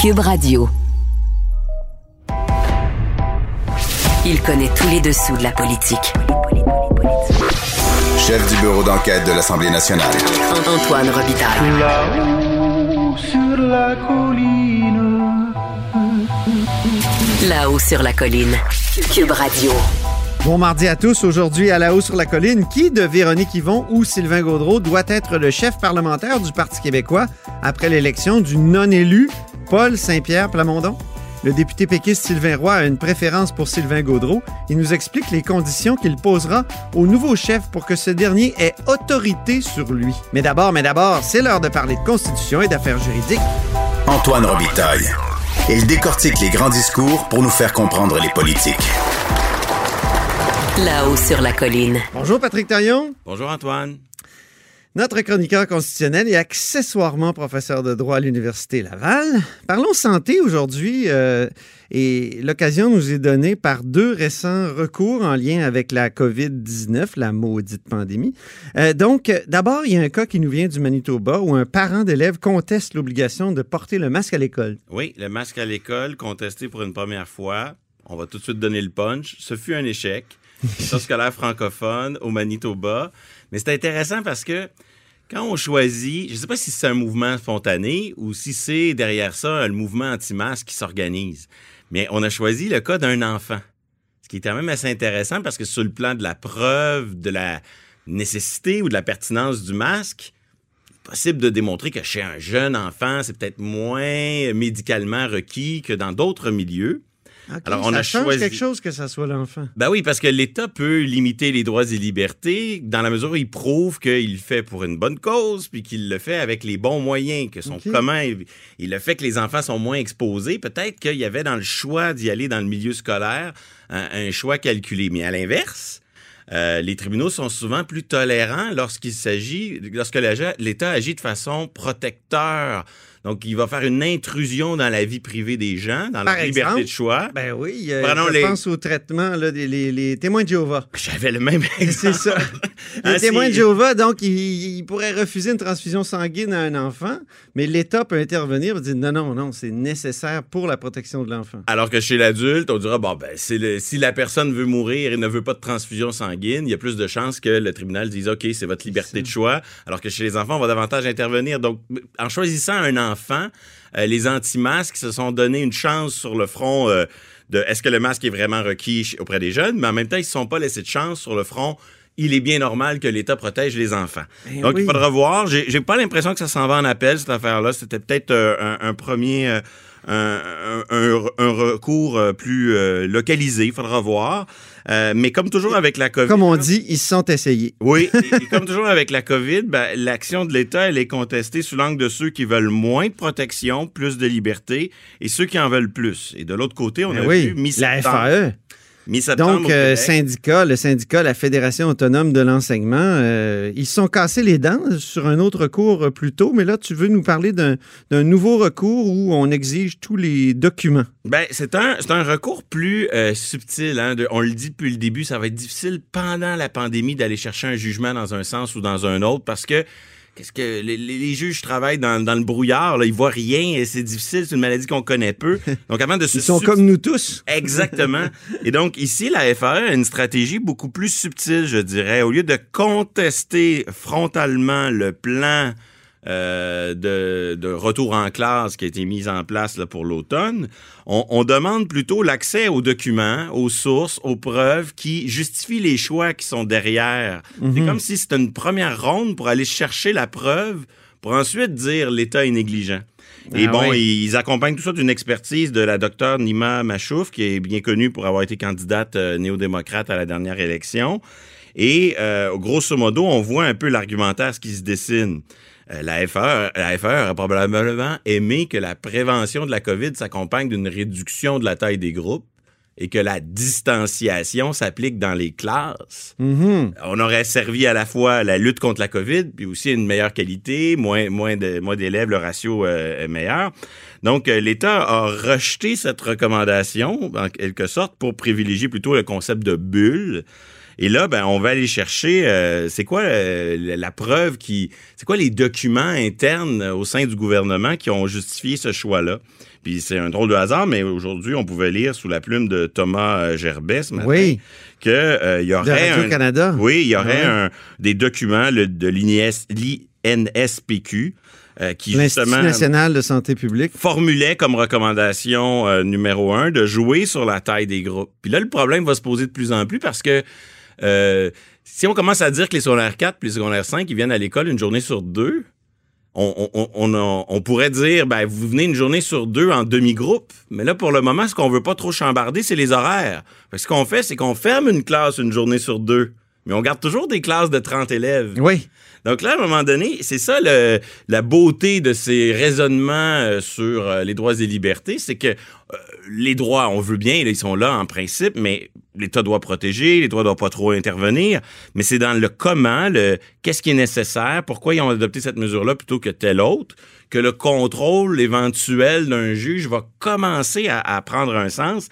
Cube Radio. Il connaît tous les dessous de la politique. Chef du bureau d'enquête de l'Assemblée nationale. Antoine Robitaille. Là-haut sur la colline. Là-haut sur la colline. Cube Radio. Bon mardi à tous. Aujourd'hui, à la haut sur la colline, qui de Véronique Yvon ou Sylvain Gaudreau doit être le chef parlementaire du Parti québécois après l'élection du non-élu? Paul Saint-Pierre Plamondon? Le député péquiste Sylvain Roy a une préférence pour Sylvain Gaudreau. Il nous explique les conditions qu'il posera au nouveau chef pour que ce dernier ait autorité sur lui. Mais d'abord, mais d'abord, c'est l'heure de parler de constitution et d'affaires juridiques. Antoine Robitaille. Il décortique les grands discours pour nous faire comprendre les politiques. Là-haut sur la colline. Bonjour Patrick Taillon. Bonjour Antoine. Notre chroniqueur constitutionnel et accessoirement professeur de droit à l'Université Laval. Parlons santé aujourd'hui euh, et l'occasion nous est donnée par deux récents recours en lien avec la COVID-19, la maudite pandémie. Euh, donc, d'abord, il y a un cas qui nous vient du Manitoba où un parent d'élève conteste l'obligation de porter le masque à l'école. Oui, le masque à l'école, contesté pour une première fois. On va tout de suite donner le punch. Ce fut un échec. Sur scolaire francophone au Manitoba. Mais c'est intéressant parce que quand on choisit, je ne sais pas si c'est un mouvement spontané ou si c'est derrière ça le mouvement anti-masque qui s'organise, mais on a choisi le cas d'un enfant. Ce qui est quand même assez intéressant parce que sur le plan de la preuve, de la nécessité ou de la pertinence du masque, possible de démontrer que chez un jeune enfant, c'est peut-être moins médicalement requis que dans d'autres milieux. Alors, on ça a change choisi- quelque chose que ça soit l'enfant. Ben oui, parce que l'État peut limiter les droits et libertés dans la mesure où il prouve qu'il le fait pour une bonne cause, puis qu'il le fait avec les bons moyens, que son OK. comment il, le fait que les enfants sont moins exposés. Peut-être qu'il y avait dans le choix d'y aller dans le milieu scolaire un, un choix calculé. Mais à l'inverse, euh, les tribunaux sont souvent plus tolérants lorsqu'il s'agit, lorsque l'État agit de façon protecteur. Donc, il va faire une intrusion dans la vie privée des gens, dans Par leur liberté de choix. Ben oui, euh, je les- pense au traitement là, des les, les témoins de Jéhovah. J'avais le même C'est exemple. ça. Les Ah, témoins c'est- de Jéhovah, donc, ils, ils pourraient refuser une transfusion sanguine à un enfant, mais l'État peut intervenir et dire non, non, non, c'est nécessaire pour la protection de l'enfant. Alors que chez l'adulte, on dira, bon, ben, c'est le- si la personne veut mourir et ne veut pas de transfusion sanguine, il y a plus de chances que le tribunal dise, OK, c'est votre liberté de choix. Alors que chez les enfants, on va davantage intervenir. Donc, en choisissant un enfant, euh, les anti-masques se sont donné une chance sur le front euh, de est-ce que le masque est vraiment requis auprès des jeunes, mais en même temps, ils ne se sont pas laissés de chance sur le front. Il est bien normal que l'État protège les enfants. Eh Donc, oui. il faudra voir. J'ai pas l'impression que ça s'en va en appel, cette affaire-là. C'était peut-être euh, un, un premier... euh, un, un- un recours plus euh, localisé, il faudra voir. Euh, mais comme toujours avec la COVID... Comme on dit, ils se sont essayés. Oui, et, et comme toujours avec la COVID, ben, l'action de l'État, elle est contestée sous l'angle de ceux qui veulent moins de protection, plus de liberté, et ceux qui en veulent plus. Et de l'autre côté, on Ben a oui, vu la. FAE. Donc, euh, syndicat, le syndicat, la Fédération autonome de l'enseignement, euh, ils se sont cassés les dents sur un autre recours euh, plus tôt, mais là, tu veux nous parler d'un nouveau recours où on exige tous les documents. Ben, c'est un, un recours plus euh, subtil. Hein, de- on le dit depuis le début, ça va être difficile pendant la pandémie d'aller chercher un jugement dans un sens ou dans un autre parce que qu'est-ce que les, juges travaillent dans, dans le brouillard, là, ils voient rien et c'est difficile, c'est une maladie qu'on connaît peu. Donc avant de se Ils sont comme nous tous. Exactement. Et donc, ici, la FAE a une stratégie beaucoup plus subtile, je dirais. Au lieu de contester frontalement le plan euh, de, de retour en classe qui a été mis en place là, pour l'automne, on, on demande plutôt l'accès aux documents, aux sources, aux preuves qui justifient les choix qui sont derrière. C'est comme si c'était une première ronde pour aller chercher la preuve pour ensuite dire l'État est négligent. Et Ah bon, oui. ils accompagnent tout ça d'une expertise de la docteure Nima Machouf, qui est bien connue pour avoir été candidate euh, néo-démocrate à la dernière élection. Et euh, grosso modo, on voit un peu l'argumentaire ce qui se dessine. Euh, la FAE, la FAE aurait probablement aimé que la prévention de la COVID s'accompagne d'une réduction de la taille des groupes et que la distanciation s'applique dans les classes. Mhm. On aurait servi à la fois la lutte contre la COVID, puis aussi une meilleure qualité, moins, moins de- moins d'élèves, le ratio euh, est meilleur. Donc, euh, l'État a rejeté cette recommandation, en quelque sorte, pour privilégier plutôt le concept de bulle. Et là, ben, on va aller chercher, euh, c'est quoi euh, la preuve qui, c'est quoi les documents internes euh, au sein du gouvernement qui ont justifié ce choix-là? Puis c'est un drôle de hasard, mais aujourd'hui, on pouvait lire sous la plume de Thomas Gerbet ce matin Oui, que euh, il y de aurait un, Radio-Canada. oui, il y aurait Ouais. un- des documents le- de l'INS l'INSPQ euh, qui L'Institut justement national de santé publique. formulait comme recommandation euh, numéro un de jouer sur la taille des groupes. Puis là, le problème va se poser de plus en plus parce que euh, si on commence à dire que les secondaires 4 puis les secondaires 5, ils viennent à l'école une journée sur deux, on, pourrait dire, ben, vous venez une journée sur deux en demi-groupe. Mais là, pour le moment, ce qu'on veut pas trop chambarder, c'est les horaires. Ce qu'on fait, c'est qu'on ferme une classe une journée sur deux. Mais on garde toujours des classes de 30 élèves. Oui. Donc là, à un moment donné, c'est ça le- la beauté de ces raisonnements euh, sur euh, les droits et libertés, c'est que euh, les droits, on veut bien, ils sont là en principe, mais l'État doit protéger, l'État doit pas trop intervenir, mais c'est dans le comment, le qu'est-ce qui est nécessaire, pourquoi ils ont adopté cette mesure-là plutôt que telle autre, que le contrôle éventuel d'un juge va commencer à, à prendre un sens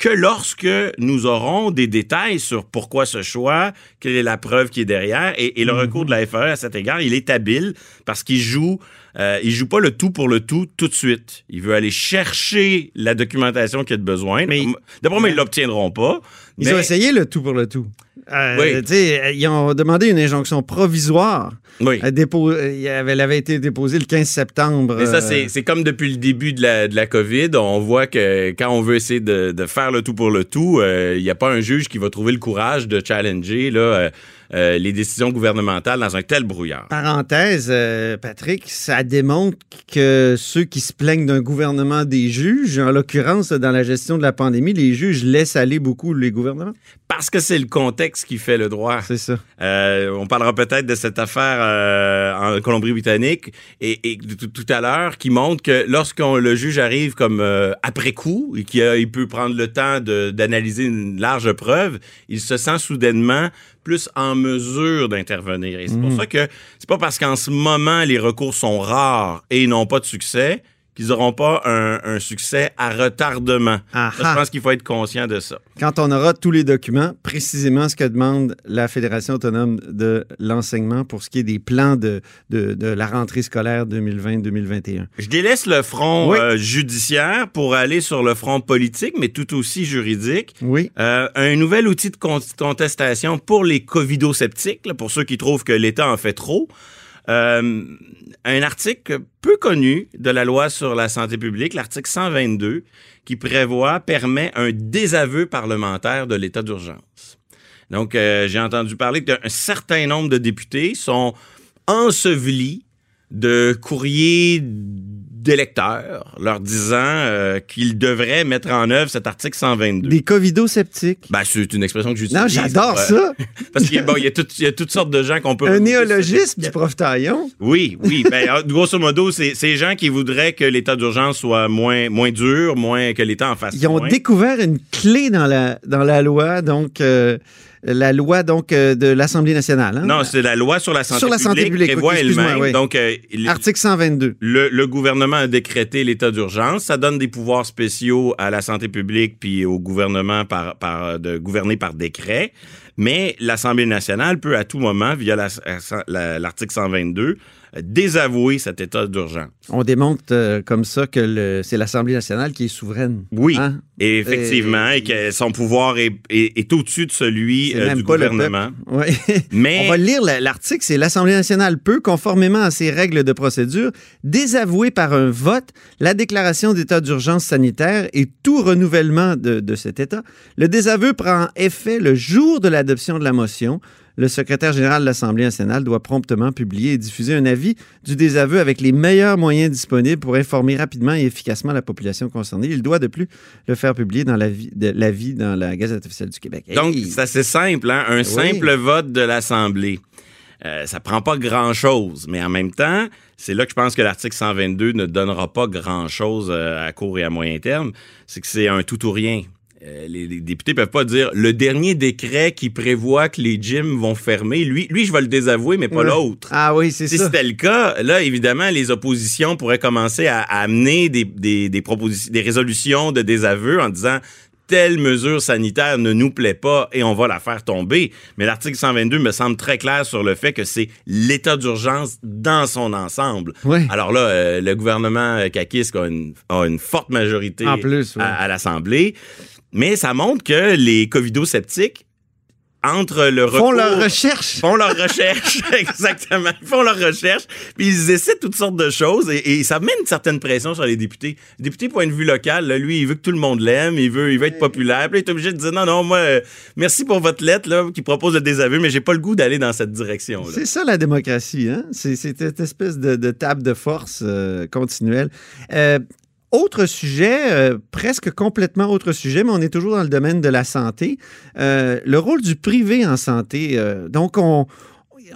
que lorsque nous aurons des détails sur pourquoi ce choix, quelle est la preuve qui est derrière, et, et le recours de la FAE à cet égard, il est habile parce qu'il joue, euh, il joue pas le tout pour le tout tout de suite. Il veut aller chercher la documentation qu'il a de besoin. Mais- D'après moi, ils l'obtiendront pas. Ils mais- ont essayé le tout pour le tout. Euh, Oui. Ils ont demandé une injonction provisoire. Oui. dépo- euh, il avait- Elle avait été déposée le 15 septembre. Mais ça, euh, c'est comme depuis le début de la, de la COVID. On voit que quand on veut essayer de, de faire le tout pour le tout, euh, il n'y a pas un juge qui va trouver le courage de challenger là, euh, euh, les décisions gouvernementales dans un tel brouillard. Parenthèse, euh, Patrick, ça démontre que ceux qui se plaignent d'un gouvernement des juges, en l'occurrence dans la gestion de la pandémie, les juges laissent aller beaucoup les gouvernements. Parce que c'est le contexte qui fait le droit. C'est ça. Euh, on parlera peut-être de cette affaire euh, en Colombie-Britannique et, et tout, tout à l'heure qui montre que lorsqu'on le juge arrive comme euh, après coup et qu'il peut prendre le temps d'analyser une large preuve, il se sent soudainement plus en mesure d'intervenir. Et c'est pour ça que c'est pas parce qu'en ce moment les recours sont rares et n'ont pas de succès qu'ils n'auront pas un, un succès à retardement. Ça, je pense qu'il faut être conscient de ça. Quand on aura tous les documents, précisément ce que demande la Fédération autonome de l'enseignement pour ce qui est des plans de, de, de la rentrée scolaire 2020-2021. Je délaisse le front Oui. euh, judiciaire pour aller sur le front politique, mais tout aussi juridique. Oui. Euh, un nouvel outil de con- contestation pour les covido-sceptiques, là, pour ceux qui trouvent que l'État en fait trop. Euh, un article peu connu de la loi sur la santé publique, l'article 122, qui prévoit, permet un désaveu parlementaire de l'état d'urgence. Donc, euh, j'ai entendu parler qu'un certain nombre de députés sont ensevelis de courriers d'électeurs leur disant euh, qu'ils devraient mettre en œuvre cet article 122. Des covido-sceptiques. Ben, c'est une expression que j'utilise. Non, j'adore ça. Parce qu'il y, a- bon, y, a tout- y a toutes sortes de gens qu'on peut... Un néologisme du prof Taillon. oui, oui. Ben, grosso modo, c'est ces gens qui voudraient que l'état d'urgence soit moins, moins dur, moins que l'État en fasse Ils ont moins. découvert une clé dans la, dans la loi, donc euh, la loi donc euh, de l'Assemblée nationale. hein? Non, c'est la loi sur la santé Sur la santé publique, publique, prévoit elle-même. oui. Donc, euh, Article 122. le, le gouvernement a décrété l'état d'urgence. Ça donne des pouvoirs spéciaux à la santé publique puis au gouvernement par, par, de gouverner par décret. Mais l'Assemblée nationale peut à tout moment, via la- la- l'article 122, euh, désavouer cet état d'urgence. On démontre euh, comme ça que c'est l'Assemblée nationale qui est souveraine. Oui. Hein? Et effectivement, Et- et, que son pouvoir est, est- est au-dessus de celui euh, du gouvernement. Mais On va lire la- l'article. C'est l'Assemblée nationale peut, conformément à ses règles de procédure, désavouer par un vote la déclaration d'état d'urgence sanitaire et tout renouvellement de, de cet état. Le désaveu prend effet le jour de l'adoption de la motion. Le secrétaire général de l'Assemblée nationale doit promptement publier et diffuser un avis du désaveu avec les meilleurs moyens disponibles pour informer rapidement et efficacement la population concernée. Il doit de plus le faire publier dans l'avis dans la Gazette officielle du Québec. donc, c'est assez simple, hein? un simple vote de l'Assemblée. euh, ça prend pas grand-chose. Mais en même temps, c'est là que je pense que l'article 122 ne donnera pas grand-chose euh, à court et à moyen terme. C'est que c'est un tout ou rien. Euh, les, les députés peuvent pas dire le dernier décret qui prévoit que les gyms vont fermer. Lui, lui, je vais le désavouer, mais pas l'autre. Ah oui, c'est Si ça. c'était le cas, là, évidemment, les oppositions pourraient commencer à, à amener des, des, des, propositions, des résolutions de désaveu en disant telle mesure sanitaire ne nous plaît pas et on va la faire tomber. Mais l'article 122 me semble très clair sur le fait que c'est l'état d'urgence dans son ensemble. Oui. Alors là, euh, le gouvernement euh, caquiste a une, a une forte majorité En plus, à l'Assemblée. Mais ça montre que les covido-sceptiques, entre le Font recours- leur recherche. font leur recherche, exactement. Ils font leur recherche, puis ils essaient toutes sortes de choses et, et ça met une certaine pression sur les députés. Le député, point de vue local, là, lui, il veut que tout le monde l'aime, il veut, il veut être populaire, puis là, il est obligé de dire non, non, moi, euh, merci pour votre lettre là, qui propose le désaveu, mais j'ai pas le goût d'aller dans cette direction. là. C'est ça la démocratie, hein? C'est c'est cette espèce de, de table de force euh, continuelle. Euh, autre sujet, euh, presque complètement autre sujet, mais on est toujours dans le domaine de la santé. Euh, le rôle du privé en santé. euh, donc, on,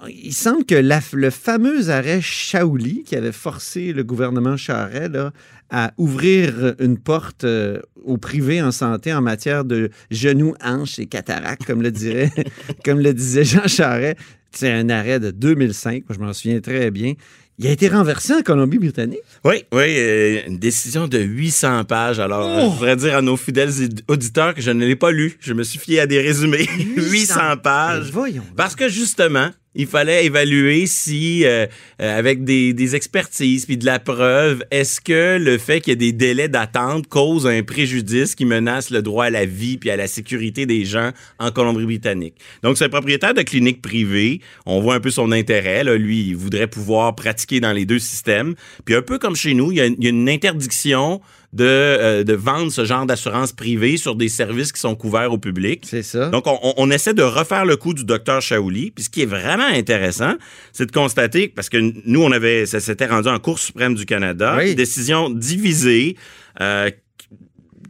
il semble que la- le fameux arrêt Shaouli, qui avait forcé le gouvernement Charest là, à ouvrir une porte euh, au privé en santé en matière de genoux, hanches et cataractes, comme le dirait, comme le disait Jean Charest. C'est un arrêt de 2005, moi je m'en souviens très bien. Il a été renversé en Colombie-Britannique? Oui, oui, euh, une décision de 800 pages. Alors, Oh! je voudrais dire à nos fidèles auditeurs que je ne l'ai pas lu. Je me suis fié à des résumés. 800 pages. Mais voyons. Parce que justement, il fallait évaluer si, euh, euh, avec des, des expertises puis de la preuve, est-ce que le fait qu'il y ait des délais d'attente cause un préjudice qui menace le droit à la vie puis à la sécurité des gens en Colombie-Britannique? Donc, c'est un propriétaire de clinique privée. On voit un peu son intérêt. Là. Lui, il voudrait pouvoir pratiquer dans les deux systèmes. Puis un peu comme chez nous, il y a, il y a une interdiction de, euh, de vendre ce genre d'assurance privée sur des services qui sont couverts au public. C'est ça. Donc, on, on- essaie de refaire le coup du docteur Shaouli. Puis ce qui est vraiment intéressant, c'est de constater, parce que nous, on avait, ça s'était rendu en Cour suprême du Canada, Oui. décision divisée. euh,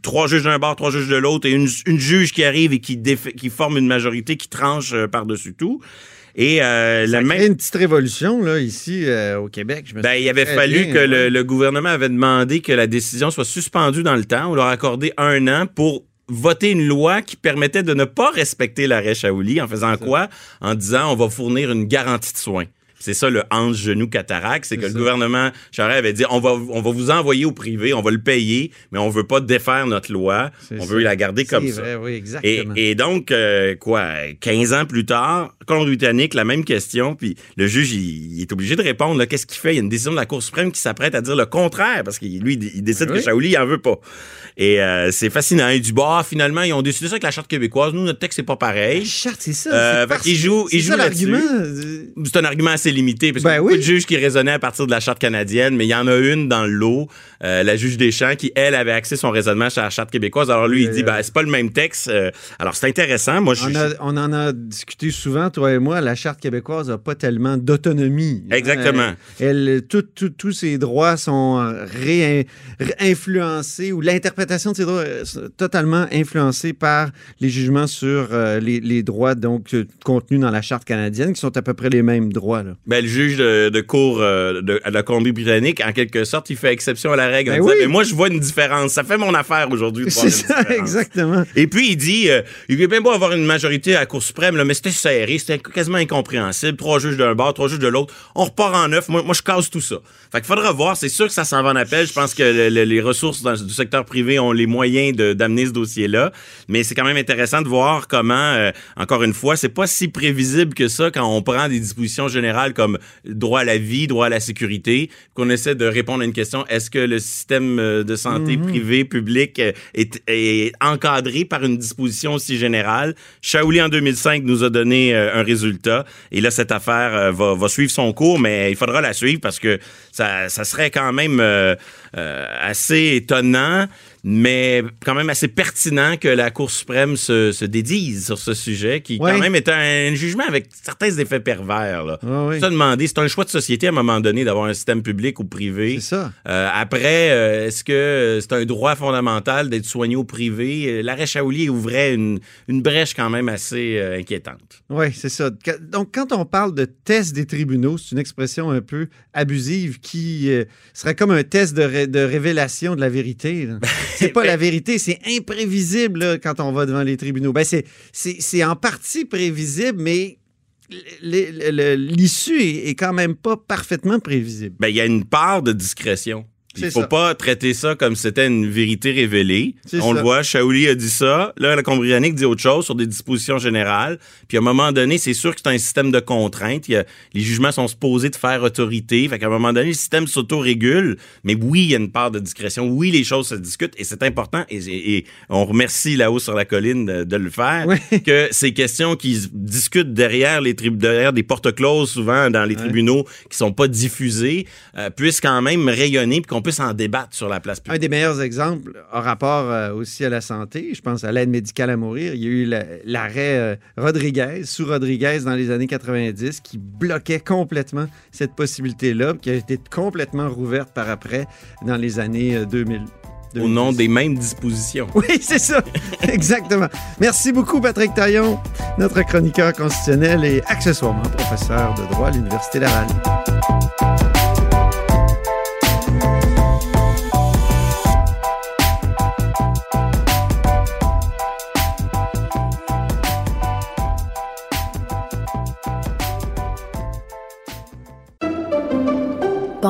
Trois juges d'un bord, trois juges de l'autre, et une, une juge qui arrive et qui, qui forme une majorité qui tranche euh, par-dessus tout. Et euh, Ça même une petite révolution là, ici euh, au Québec. Je me ben, il avait fallu bien, que ouais. le, le gouvernement avait demandé que la décision soit suspendue dans le temps. On leur a accordé un an pour voter une loi qui permettait de ne pas respecter l'arrêt Shaouli en faisant quoi? En disant on va fournir une garantie de soins. C'est ça le hanche genou cataracte, c'est que le gouvernement Charest avait dit on va on va vous envoyer au privé, on va le payer, mais on veut pas défaire notre loi, on ça. veut la garder comme ça. oui, Et, exactement. et donc, euh, quoi, 15 ans plus tard, Colombie-Britannique, la même question, puis le juge, il, il est obligé de répondre, qu'est-ce qu'il fait? Il y a une décision de la Cour suprême qui s'apprête à dire le contraire, parce que lui, il décide Oui. que Shaouli, il en veut pas. Et euh, c'est fascinant. Il dit, bah, finalement, ils ont décidé ça avec la Charte québécoise. Nous, notre texte, c'est pas La pareil. charte, c'est ça. Euh, parce- C'est un argument assez limité, parce Ben qu'il y a beaucoup oui. de juges qui raisonnaient à partir de la Charte canadienne, mais il y en a une dans le lot, euh, la juge Deschamps, qui, elle, avait axé son raisonnement sur la Charte québécoise. Alors lui, il dit, Euh, ben, c'est pas le même texte. Euh, alors, c'est intéressant. Moi, je On, a- on en a discuté souvent, toi et moi. La Charte québécoise n'a pas tellement d'autonomie. Exactement. Hein, Elle, tout- tout- tous ses droits sont ré- influencés ou l'interprétation de ces droits est totalement influencée par les jugements sur euh, les, les droits donc euh, contenus dans la Charte canadienne, qui sont à peu près les mêmes droits. Là. Ben, le juge de, de cour euh, de, la Colombie-Britannique, en quelque sorte, il fait exception à la règle. en Ben disant, oui. Mais moi, je vois une différence. Ça fait mon affaire aujourd'hui. C'est ça, différence. exactement. Et puis, il dit, euh, il est bien beau avoir une majorité à la Cour suprême, là, mais c'était serré, c'était quasiment incompréhensible. Trois juges d'un bord, trois juges de l'autre. On repart en neuf. Moi, moi, je casse tout ça. Fait qu'il faudra voir. C'est sûr que ça s'en va en appel. Je pense que le- le- les ressources dans, du secteur privé ont les moyens d'amener ce dossier-là. Mais c'est quand même intéressant de voir comment, euh, encore une fois, c'est pas si prévisible que ça quand on prend des dispositions générales comme droit à la vie, droit à la sécurité, qu'on essaie de répondre à une question. Est-ce que le système euh, de santé privé, public euh, est, est encadré par une disposition aussi générale? Shaouli, en 2005, nous a donné euh, un résultat. Et là, cette affaire va, va suivre son cours, mais il faudra la suivre parce que ça, ça serait quand même euh, euh, assez étonnant mais quand même assez pertinent que la Cour suprême se, se dédise sur ce sujet, qui Ouais. quand même est un, un jugement avec certains effets pervers. Là. Ah oui. Se demander, c'est un choix de société à un moment donné d'avoir un système public ou privé. C'est ça. Euh, après, euh, est-ce que c'est un droit fondamental d'être soigné au privé? Euh, L'arrêt Shaoli ouvrait une, une brèche quand même assez euh, inquiétante. Oui, c'est ça. Donc, quand on parle de test des tribunaux, c'est une expression un peu abusive qui euh, serait comme un test de, ré- de révélation de la vérité. C'est pas la vérité, c'est imprévisible là, quand on va devant les tribunaux. Ben, c'est- en partie prévisible, mais l'issue est, est quand même pas parfaitement prévisible. Ben, il y a une part de discrétion. Il faut ça. pas traiter ça comme si c'était une vérité révélée. On ça. le voit, Shaoli a dit ça. Là, la Colombie-Britannique dit autre chose sur des dispositions générales. Puis à un moment donné, c'est sûr que c'est un système de contraintes. Il y a- les jugements sont supposés de faire autorité. Fait qu'à un moment donné, le système s'autorégule. Mais oui, il y a une part de discrétion. Oui, les choses se discutent et c'est important. Et, et- et on remercie là-haut sur la colline de, de le faire. Oui. Que ces questions qui se discutent derrière les derrière des portes closes souvent dans les tribunaux qui sont pas diffusées euh, puissent quand même rayonner puis qu'on puisse en débattre sur la place Un publique. des meilleurs exemples en rapport euh, aussi à la santé, je pense à l'aide médicale à mourir, il y a eu la- l'arrêt euh, Rodriguez, sous Rodriguez dans les années 90, qui bloquait complètement cette possibilité-là, qui a été complètement rouverte par après dans les années euh, 2000. Au nom 2010. des mêmes dispositions. Oui, c'est ça. Exactement. Merci beaucoup, Patrick Taillon, notre chroniqueur constitutionnel et accessoirement professeur de droit à l'Université Laval.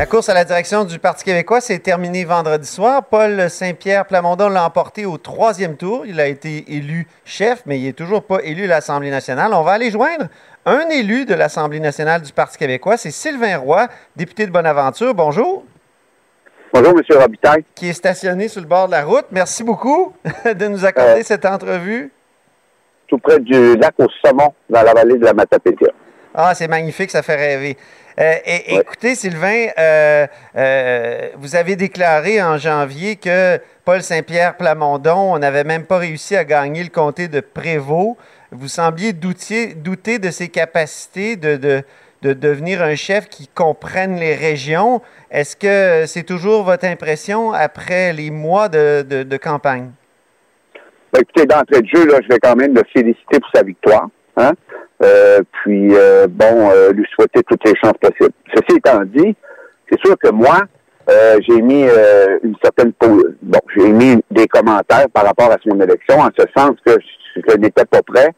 La course à la direction du Parti québécois s'est terminée vendredi soir. Paul Saint-Pierre Plamondon l'a emporté au troisième tour. Il a été élu chef, mais il n'est toujours pas élu à l'Assemblée nationale. On va aller joindre un élu de l'Assemblée nationale du Parti québécois. C'est Sylvain Roy, député de Bonaventure. Bonjour. Bonjour, M. Robitaille. Qui est stationné sur le bord de la route. Merci beaucoup de nous accorder cette entrevue. Tout près du lac au Saumon, dans la vallée de la Matapédia. Ah, c'est magnifique, ça fait rêver. Euh, et- Ouais. Écoutez, Sylvain, euh, euh, vous avez déclaré en janvier que Paul Saint-Pierre Plamondon, on n'avait même pas réussi à gagner le comté de Prévost. Vous sembliez doutier- douter de ses capacités de, de, de devenir un chef qui comprenne les régions. Est-ce que c'est toujours votre impression après les mois de, de- campagne? Ben, écoutez, d'entrée de jeu, là, je vais quand même le féliciter pour sa victoire. Hein? Euh, puis, euh, bon, euh, lui souhaiter toutes les chances possibles. Ceci étant dit, c'est sûr que moi, euh, j'ai mis euh, une certaine bon, j'ai mis des commentaires par rapport à son élection, en ce sens que je, n'étais pas prêt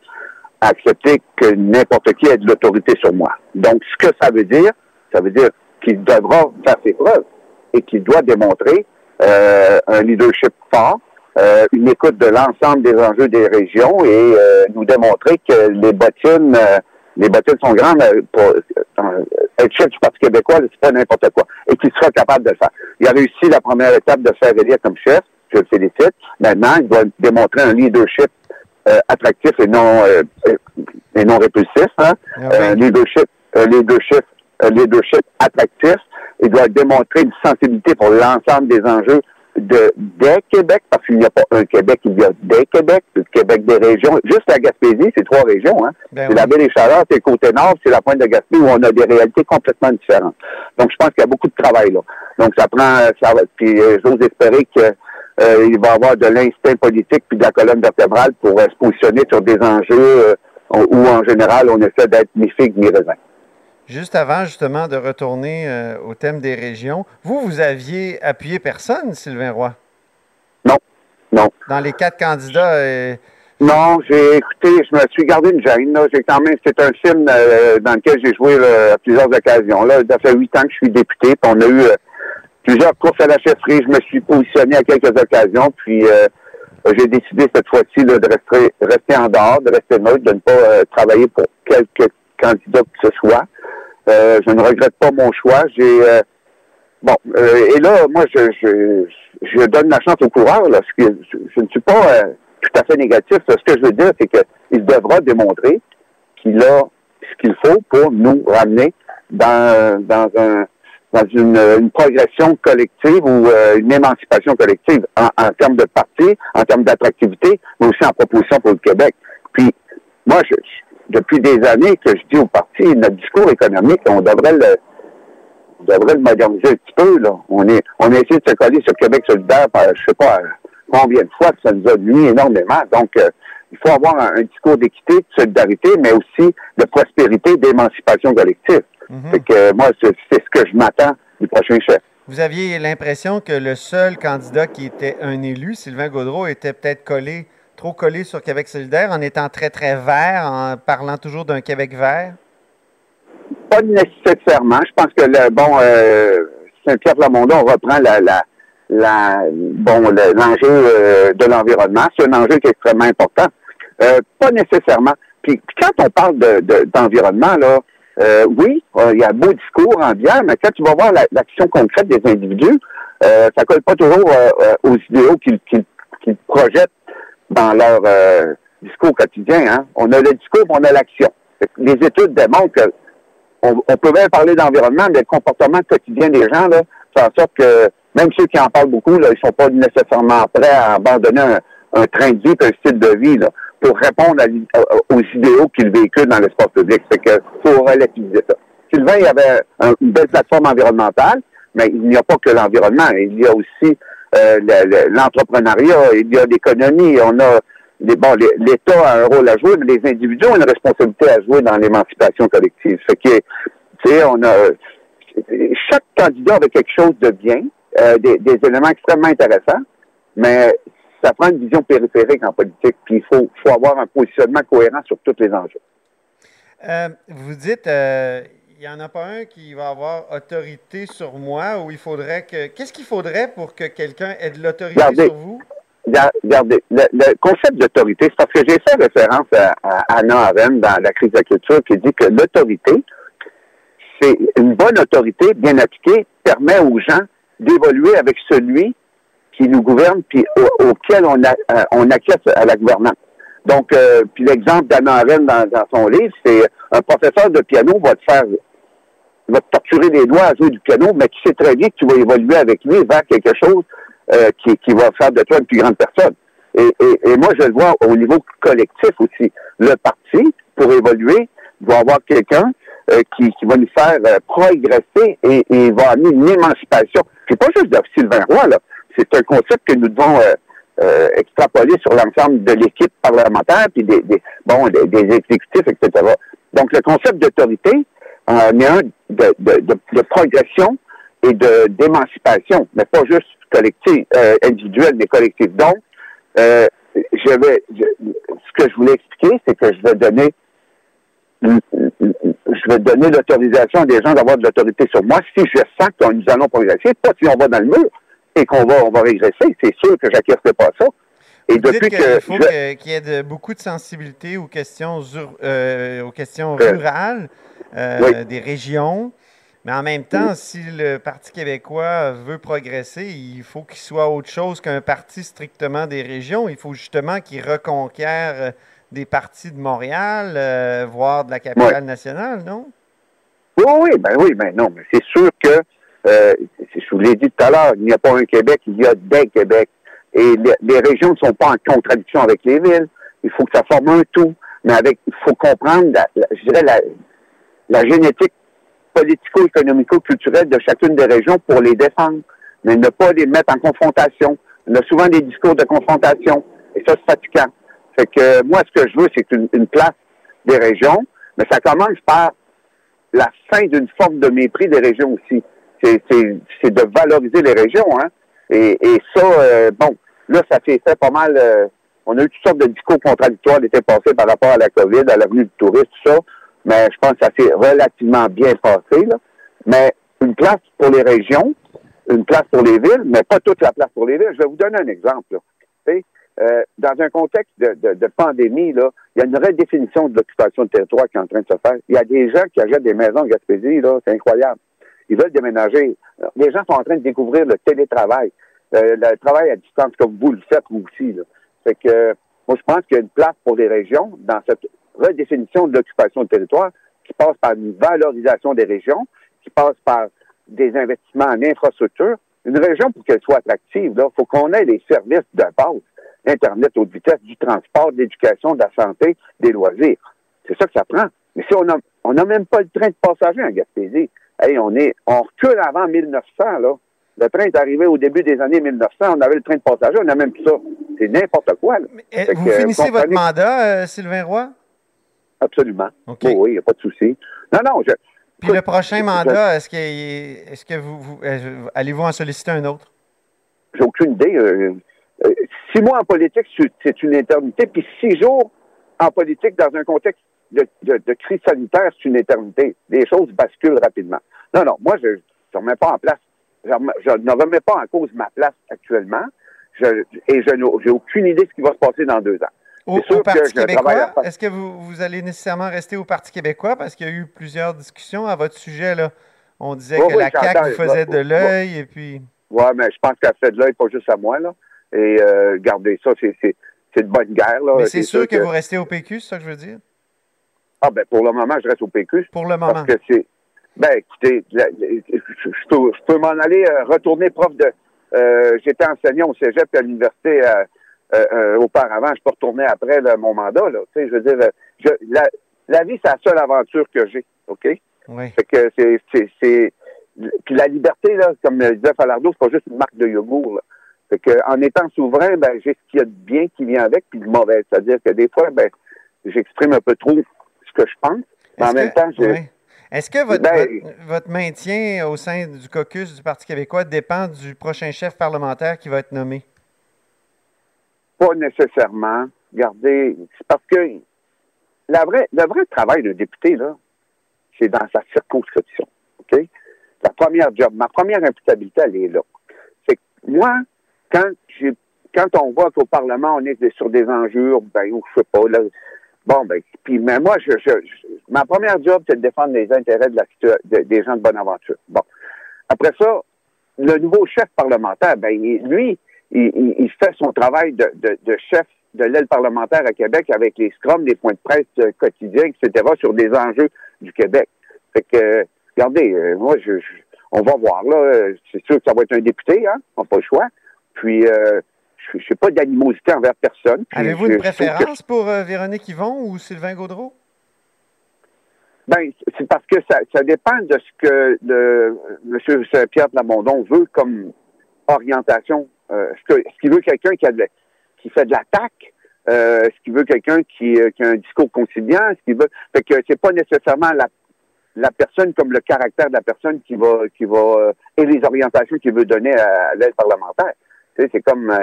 à accepter que n'importe qui ait de l'autorité sur moi. Donc, ce que ça veut dire, ça veut dire qu'il devra faire ses preuves et qu'il doit démontrer un leadership fort, euh, une écoute de l'ensemble des enjeux des régions et euh, nous démontrer que les bottines, euh, les bottines sont grandes euh, pour euh, être chef du Parti québécois, c'est pas n'importe quoi, et qu'il sera capable de le faire. Il a réussi la première étape de faire élire comme chef, je le félicite. Maintenant, il doit démontrer un leadership euh, attractif et non euh, et non répulsif, hein? Ah oui. un leadership, un leadership, leadership attractif. Il doit démontrer une sensibilité pour l'ensemble des enjeux de des Québec, qu'il n'y a pas un Québec, il y a des Québec, le Québec des régions. Juste la Gaspésie, c'est trois régions. Hein? Ben c'est oui. la baie des Chaleurs, c'est le côté nord, c'est la pointe de Gaspé où on a des réalités complètement différentes. Donc, je pense qu'il y a beaucoup de travail là. Donc, ça prend, ça puis euh, j'ose espérer que euh, il va avoir de l'instinct politique puis de la colonne vertébrale pour euh, se positionner sur des enjeux euh, où, en général, on essaie d'être mi-figue, mi-raisin. Juste avant, justement, de retourner euh, au thème des régions, vous, vous aviez appuyé personne, Sylvain Roy? Non, non. Dans les quatre candidats, euh, Non, j'ai écouté, je me suis gardé une gêne. Là. J'ai quand même, c'est un film euh, dans lequel j'ai joué là, à plusieurs occasions. Là, ça fait huit ans que je suis député. puis on a eu euh, plusieurs courses à la chefferie. Je me suis positionné à quelques occasions. Puis euh, j'ai décidé cette fois-ci là, de rester, rester en dehors, de rester neutre, de ne pas euh, travailler pour quelque candidat que ce soit. Euh, je ne regrette pas mon choix. J'ai euh, bon euh, et là, moi, je, je, je donne la chance au coureur. Là, ce que- je, ne suis pas euh, tout à fait négatif. Ce que je veux dire, c'est qu'il devra démontrer qu'il a ce qu'il faut pour nous ramener dans, dans un dans une, une progression collective ou euh, une émancipation collective en, en termes de parti, en termes d'attractivité, mais aussi en proposition pour le Québec. Puis, moi, je, depuis des années que je dis au parti, notre discours économique, on devrait le, devrait le moderniser un petit peu. Là. On est, on a essayé de se coller sur Québec solidaire par, je sais pas combien de fois, que ça nous a nuit énormément. Donc, euh, il faut avoir un, un discours d'équité, de solidarité, mais aussi de prospérité, d'émancipation collective. Fait que moi, c'est c'est ce que je m'attends du prochain chef. vous aviez l'impression que le seul candidat qui était un élu, Sylvain Gaudreau, était peut-être collé, trop collé sur Québec solidaire en étant très, très vert, en parlant toujours d'un Québec vert? Pas nécessairement. Je pense que le bon euh, Saint-Pierre Plamondon reprend la, la, la bon le- l'enjeu euh, de l'environnement. C'est un enjeu qui est extrêmement important. Euh, pas nécessairement. Puis, quand on parle de, de- d'environnement, là, euh, oui, euh, il y a beau discours ambiant, mais quand tu vas voir la- l'action concrète des individus, euh, ça colle pas toujours euh, euh, aux idéaux qu'ils, qu'ils projettent dans leur euh, discours quotidien. Hein. On a le discours, mais on a l'action. Les études démontrent que on, on peut même parler d'environnement, mais le comportement quotidien des gens, là, fait en sorte que même ceux qui en parlent beaucoup, là, ils sont pas nécessairement prêts à abandonner un, un train de vie, un style de vie, là, pour répondre aux idéaux qu'ils véhiculent dans l'espace public. C'est que faut relativiser ça. Sylvain, il y avait un- une belle plateforme environnementale, mais il n'y a pas que l'environnement. Il y a aussi euh, le- le- l'entrepreneuriat, il y a l'économie, on a les, bon, l'État a un rôle à jouer, mais les individus ont une responsabilité à jouer dans l'émancipation collective. Fait que, tu sais, on a chaque candidat avait quelque chose de bien, euh, des, des éléments extrêmement intéressants, mais ça prend une vision périphérique en politique, puis il faut, faut avoir un positionnement cohérent sur tous les enjeux. Euh, vous dites, euh, il n'y en a pas un qui va avoir autorité sur moi ou il faudrait que. Qu'est-ce qu'il faudrait pour que quelqu'un ait de l'autorité sur vous? Regardez, le, le concept d'autorité, c'est parce que j'ai fait référence à, à Anna Arendt dans la crise de la culture qui dit que l'autorité, c'est une bonne autorité bien appliquée permet aux gens d'évoluer avec celui qui nous gouverne puis au- auquel on, a, euh, on acquiesce à la gouvernance. Donc, euh, puis l'exemple d'Anna Arendt dans, dans son livre, c'est un professeur de piano va te faire va te torturer les doigts à jouer du piano, mais tu sais très bien que tu vas évoluer avec lui vers quelque chose euh, qui, qui va faire de toi une plus grande personne. Et, et, et moi, je le vois au niveau collectif aussi. Le parti, pour évoluer, va avoir quelqu'un euh, qui, qui va nous faire euh, progresser et, et va amener une émancipation. C'est pas juste de Sylvain Roy, là. C'est un concept que nous devons euh, euh, extrapoler sur l'ensemble de l'équipe parlementaire, puis des, des, bon, des, des exécutifs, etc. Donc, le concept d'autorité en un de, de, de progression et de d'émancipation, mais pas juste collective, euh, individuelle, mais collective. Donc, euh, je vais, je- ce que je voulais expliquer, c'est que je vais donner, je vais donner l'autorisation à des gens d'avoir de l'autorité sur moi si je sens que nous allons progresser, pas si on va dans le mur et qu'on va, on va régresser. C'est sûr que j'acquiescerai pas ça. Et Vous dites que, faut je- qu'il y ait de- beaucoup de sensibilité aux questions, euh, aux questions rurales oui. des régions. Mais en même temps, si le Parti québécois veut progresser, il faut qu'il soit autre chose qu'un parti strictement des régions. Il faut justement qu'il reconquiert euh, des partis de Montréal, euh, voire de la capitale nationale, non? Oui, oui, ben oui, ben non, mais c'est sûr que, euh, je vous l'ai dit tout à l'heure, il n'y a pas un Québec, il y a des Québec. Et les, les régions ne sont pas en contradiction avec les villes. Il faut que ça forme un tout. Mais avec, il faut comprendre, la, la- je dirais, la, la génétique politico-économico-culturelle de chacune des régions pour les défendre, mais ne pas les mettre en confrontation. On a souvent des discours de confrontation, et ça, c'est fatigant. Fait que euh, moi, ce que je veux, c'est une, une place des régions, mais ça commence par la fin d'une forme de mépris des régions aussi. C'est, de valoriser les régions, hein. Et, et ça, euh, bon, là, ça s'est fait pas mal. euh, on a eu toutes sortes de discours contradictoires l'été passé par rapport à la COVID, à l'avenue du tourisme, tout ça. Mais je pense que ça s'est relativement bien passé. Là. Mais une place pour les régions, une place pour les villes, mais pas toute la place pour les villes. Je vais vous donner un exemple. là. Euh, dans un contexte de, de- de pandémie, là, il y a une redéfinition de l'occupation de territoire qui est en train de se faire. Il y a des gens qui achètent des maisons en Gaspésie, là, c'est incroyable. Ils veulent déménager. Les gens sont en train de découvrir le télétravail, euh, le travail à distance comme vous le faites vous aussi. Là. Fait que moi je pense qu'il y a une place pour les régions dans cette redéfinition de l'occupation de territoire qui passe par une valorisation des régions, qui passe par des investissements en infrastructure. Une région, pour qu'elle soit attractive, il faut qu'on ait les services de base. Internet haute vitesse, du transport, de l'éducation, de la santé, des loisirs. C'est ça que ça prend. Mais si on a, on n'a même pas le train de passagers en Gaspésie, hey, on est, on recule avant 1900, là. Le train est arrivé au début des années 1900, on avait le train de passagers, on n'a même plus ça. C'est n'importe quoi, là. Eh, Vous que, finissez votre mandat, euh, Sylvain Roy? Absolument. OK. Oui, il n'y a pas de souci. Non, non, je, Puis le prochain je- mandat, est-ce que, est-ce que vous, vous- euh, allez-vous en solliciter un autre? j'ai aucune idée. euh, euh, six mois en politique, c'est- une éternité. Puis six jours en politique dans un contexte de, de- de crise sanitaire, c'est une éternité. Les choses basculent rapidement. Non, non, moi, je ne remets pas en place. Je, ne remets pas en cause ma place actuellement. Je, et je n'ai j'ai aucune idée de ce qui va se passer dans deux ans. Au, Parti québécois, est-ce que vous, vous allez nécessairement rester au Parti québécois? Parce qu'il y a eu plusieurs discussions à votre sujet. Là. On disait Oui, que oui, la CAQ vous faisait de l'œil et puis... Ouais, mais je pense qu'elle fait de l'œil pas juste à moi, là. Et euh, regardez ça, c'est de bonne guerre, là. Mais c'est sûr que vous restez au PQ, c'est ça que je veux dire? Ah, ben, pour le moment, je reste au PQ. Pour le moment. Parce que c'est. Ben, écoutez, je, peux, m'en aller euh, retourner prof de. euh, J'étais enseignant au cégep et à l'université euh, euh, auparavant. Je peux retourner après là, mon mandat, là. Je veux dire, je, la, la vie, c'est la seule aventure que j'ai, OK? Oui. Fait que c'est. c'est- Puis la liberté, là, comme le disait Falardeau, c'est pas juste une marque de yogourt, là. Fait que, en étant souverain, ben, j'ai ce qu'il y a de bien qui vient avec, puis de mauvais. C'est-à-dire que des fois, ben, j'exprime un peu trop ce que je pense. Mais en Est-ce même que- temps, oui. Est-ce que votre, Ben- votre, votre maintien au sein du caucus du Parti québécois dépend du prochain chef parlementaire qui va être nommé? Pas nécessairement. Regardez, c'est parce que la vraie, le vrai travail d'un député, là, c'est dans sa circonscription. OK? La première job, ma première imputabilité, elle est là. C'est que moi, quand j'ai quand on voit qu'au Parlement, on est sur des enjeux, ben, ou je sais pas, là, bon, ben, puis, mais moi, je, je, ma première job, c'est de défendre les intérêts de la, de- des gens de bonne aventure. Bon. Après ça, le nouveau chef parlementaire, ben, lui, il, il- il fait son travail de, de- de chef de l'aile parlementaire à Québec avec les scrums, les points de presse euh, quotidiens, etc., sur des enjeux du Québec. Fait que, euh, regardez, euh, moi, je, je- on va voir, là. C'est sûr que ça va être un député, hein. On n'a pas le choix. Puis, euh, je n'ai pas d'animosité envers personne. Avez-vous une que- préférence pour euh, Véronique Yvon ou Sylvain Gaudreau? Ben, c'est parce que ça, ça dépend de ce que le, M. Pierre Plamondon veut comme orientation. Euh, que- est-ce qu'il veut quelqu'un qui, qui fait de l'attaque? Euh, est-ce qu'il veut quelqu'un qui, euh, qui a un discours conciliant? Est-ce qu'il veut. Fait que c'est pas nécessairement la, personne comme le caractère de la personne qui va qui va euh, et les orientations qu'il veut donner à, l'aide parlementaire. Tu sais, c'est comme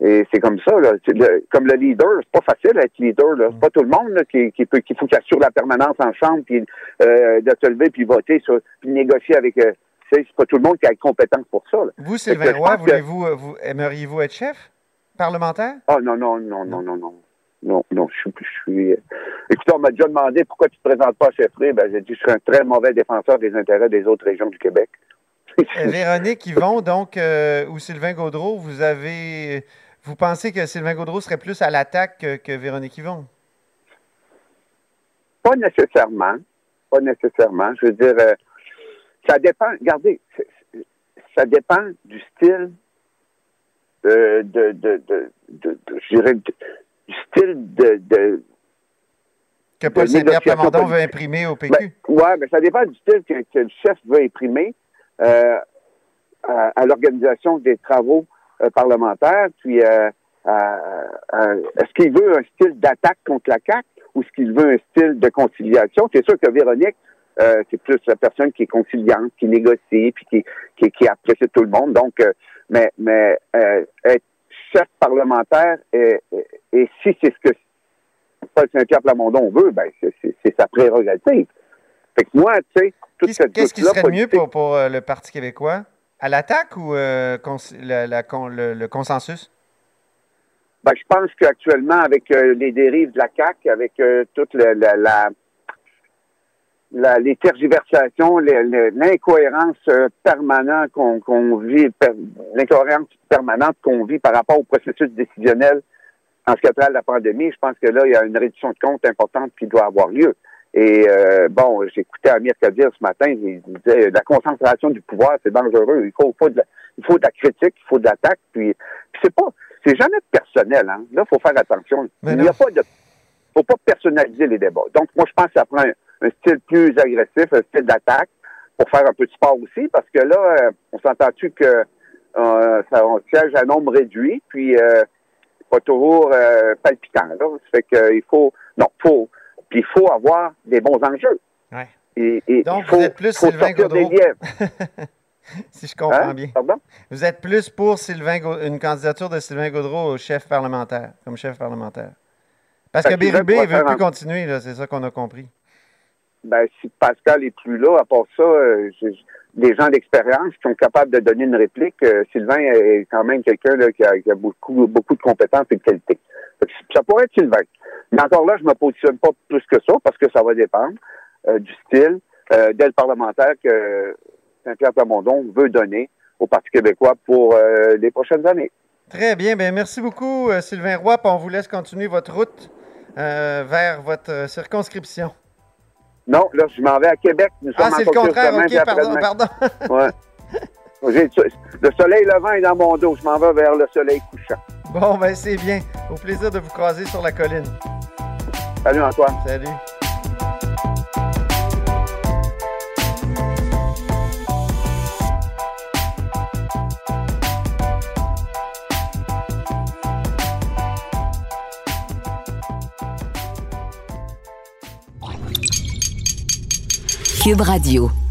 et c'est comme ça, là. Comme le leader, c'est pas facile d'être leader. C'est pas tout le monde qui, qui peut qu'il faut qu'il assure la permanence en chambre, puis de se lever, puis voter, sur, puis négocier avec. C'est pas tout le monde qui a les compétences pour ça. Là. Vous, que Sylvain Roy, que- voulez-vous, euh, vous, aimeriez-vous être chef parlementaire? Ah non, non, non, non, non, non. Non, non, je suis. Je suis euh, Écoutez, on m'a déjà demandé pourquoi tu te présentes pas à chefferie. Ben, j'ai dit je serais un très mauvais défenseur des intérêts des autres régions du Québec. Euh, Véronique Yvon, donc, euh, ou Sylvain Gaudreau, vous avez. Vous pensez que Sylvain Gaudreau serait plus à l'attaque que, que Véronique Yvon? Pas nécessairement. Pas nécessairement. Je veux dire, euh, ça dépend. Regardez, ça dépend du style de, de, de, de, de- de- je dirais, du style de, de Que Paul négociation Plamondon veut imprimer au PQ? Ben, ouais, mais ça dépend du style que, que le chef veut imprimer euh, à, à l'organisation des travaux euh, parlementaires. Puis, euh, est-ce qu'il veut un style d'attaque contre la CAQ ou est-ce qu'il veut un style de conciliation? C'est sûr que Véronique, euh, c'est plus la personne qui est conciliante, qui négocie, puis qui, qui, qui apprécie tout le monde. Donc, euh, mais, mais euh, être chef parlementaire, et, si c'est ce que Paul Saint-Pierre Plamondon veut, ben c'est- sa prérogative. Fait que moi, tu sais, toute Qu'est-ce cette qu'est-ce qui serait mieux pour, pour, le Parti québécois? À l'attaque ou cons- la- la con- le, le consensus? Ben, je pense qu'actuellement, avec euh, les dérives de la CAQ, avec euh, toute la, la, la- la- les tergiversations, l'incohérence euh, permanente qu'on vit, per- l'incohérence permanente qu'on vit par rapport au processus décisionnel en ce qui a trait à la pandémie, je pense que là, il y a une réduction de compte importante qui doit avoir lieu. Et euh, bon, j'écoutais Amir Kadir ce matin, il disait la concentration du pouvoir, c'est dangereux. Il faut, faut de la, il faut de la critique, il faut de l'attaque, puis, puis c'est pas, c'est jamais personnel. Hein. Là, il faut faire attention. Mais il n'y a pas de, faut pas personnaliser les débats. Donc, moi, je pense que ça prend un, un style plus agressif, un style d'attaque, pour faire un peu de sport aussi, parce que là, euh, on s'entend-tu que euh, ça, on siège à nombre réduit, puis euh, pas toujours euh, palpitant. Là. Ça fait que il faut, non, faut, puis il faut avoir des bons enjeux. Ouais. Et, et Donc, il faut, vous êtes plus faut Sylvain des Gaudreau. si je comprends Hein? bien. Pardon? Vous êtes plus pour Sylvain une candidature de Sylvain Gaudreau au chef parlementaire, comme chef parlementaire. Parce que Bérubé ne veut plus continuer, c'est ça qu'on a compris. Ben, si Pascal est plus là, à part ça, euh, des gens d'expérience qui sont capables de donner une réplique. euh, Sylvain est quand même quelqu'un qui, a, beaucoup, beaucoup de compétences et de qualités. Ça pourrait être Sylvain. Mais encore là, je me positionne pas plus que ça parce que ça va dépendre euh, du style d'aile parlementaire que Saint-Pierre Plamondon veut donner au Parti québécois pour les prochaines années. Très bien. Ben, merci beaucoup, Sylvain Roy. on vous laisse continuer votre route vers votre circonscription. Non, là, je m'en vais à Québec. Nous Ah, c'est le contraire. OK, pardon, pardon. Ouais. Le soleil levant est dans mon dos. Je m'en vais vers le soleil couchant. Bon, ben c'est bien. Au plaisir de vous croiser sur la colline. Salut Antoine. Salut. Cube Radio.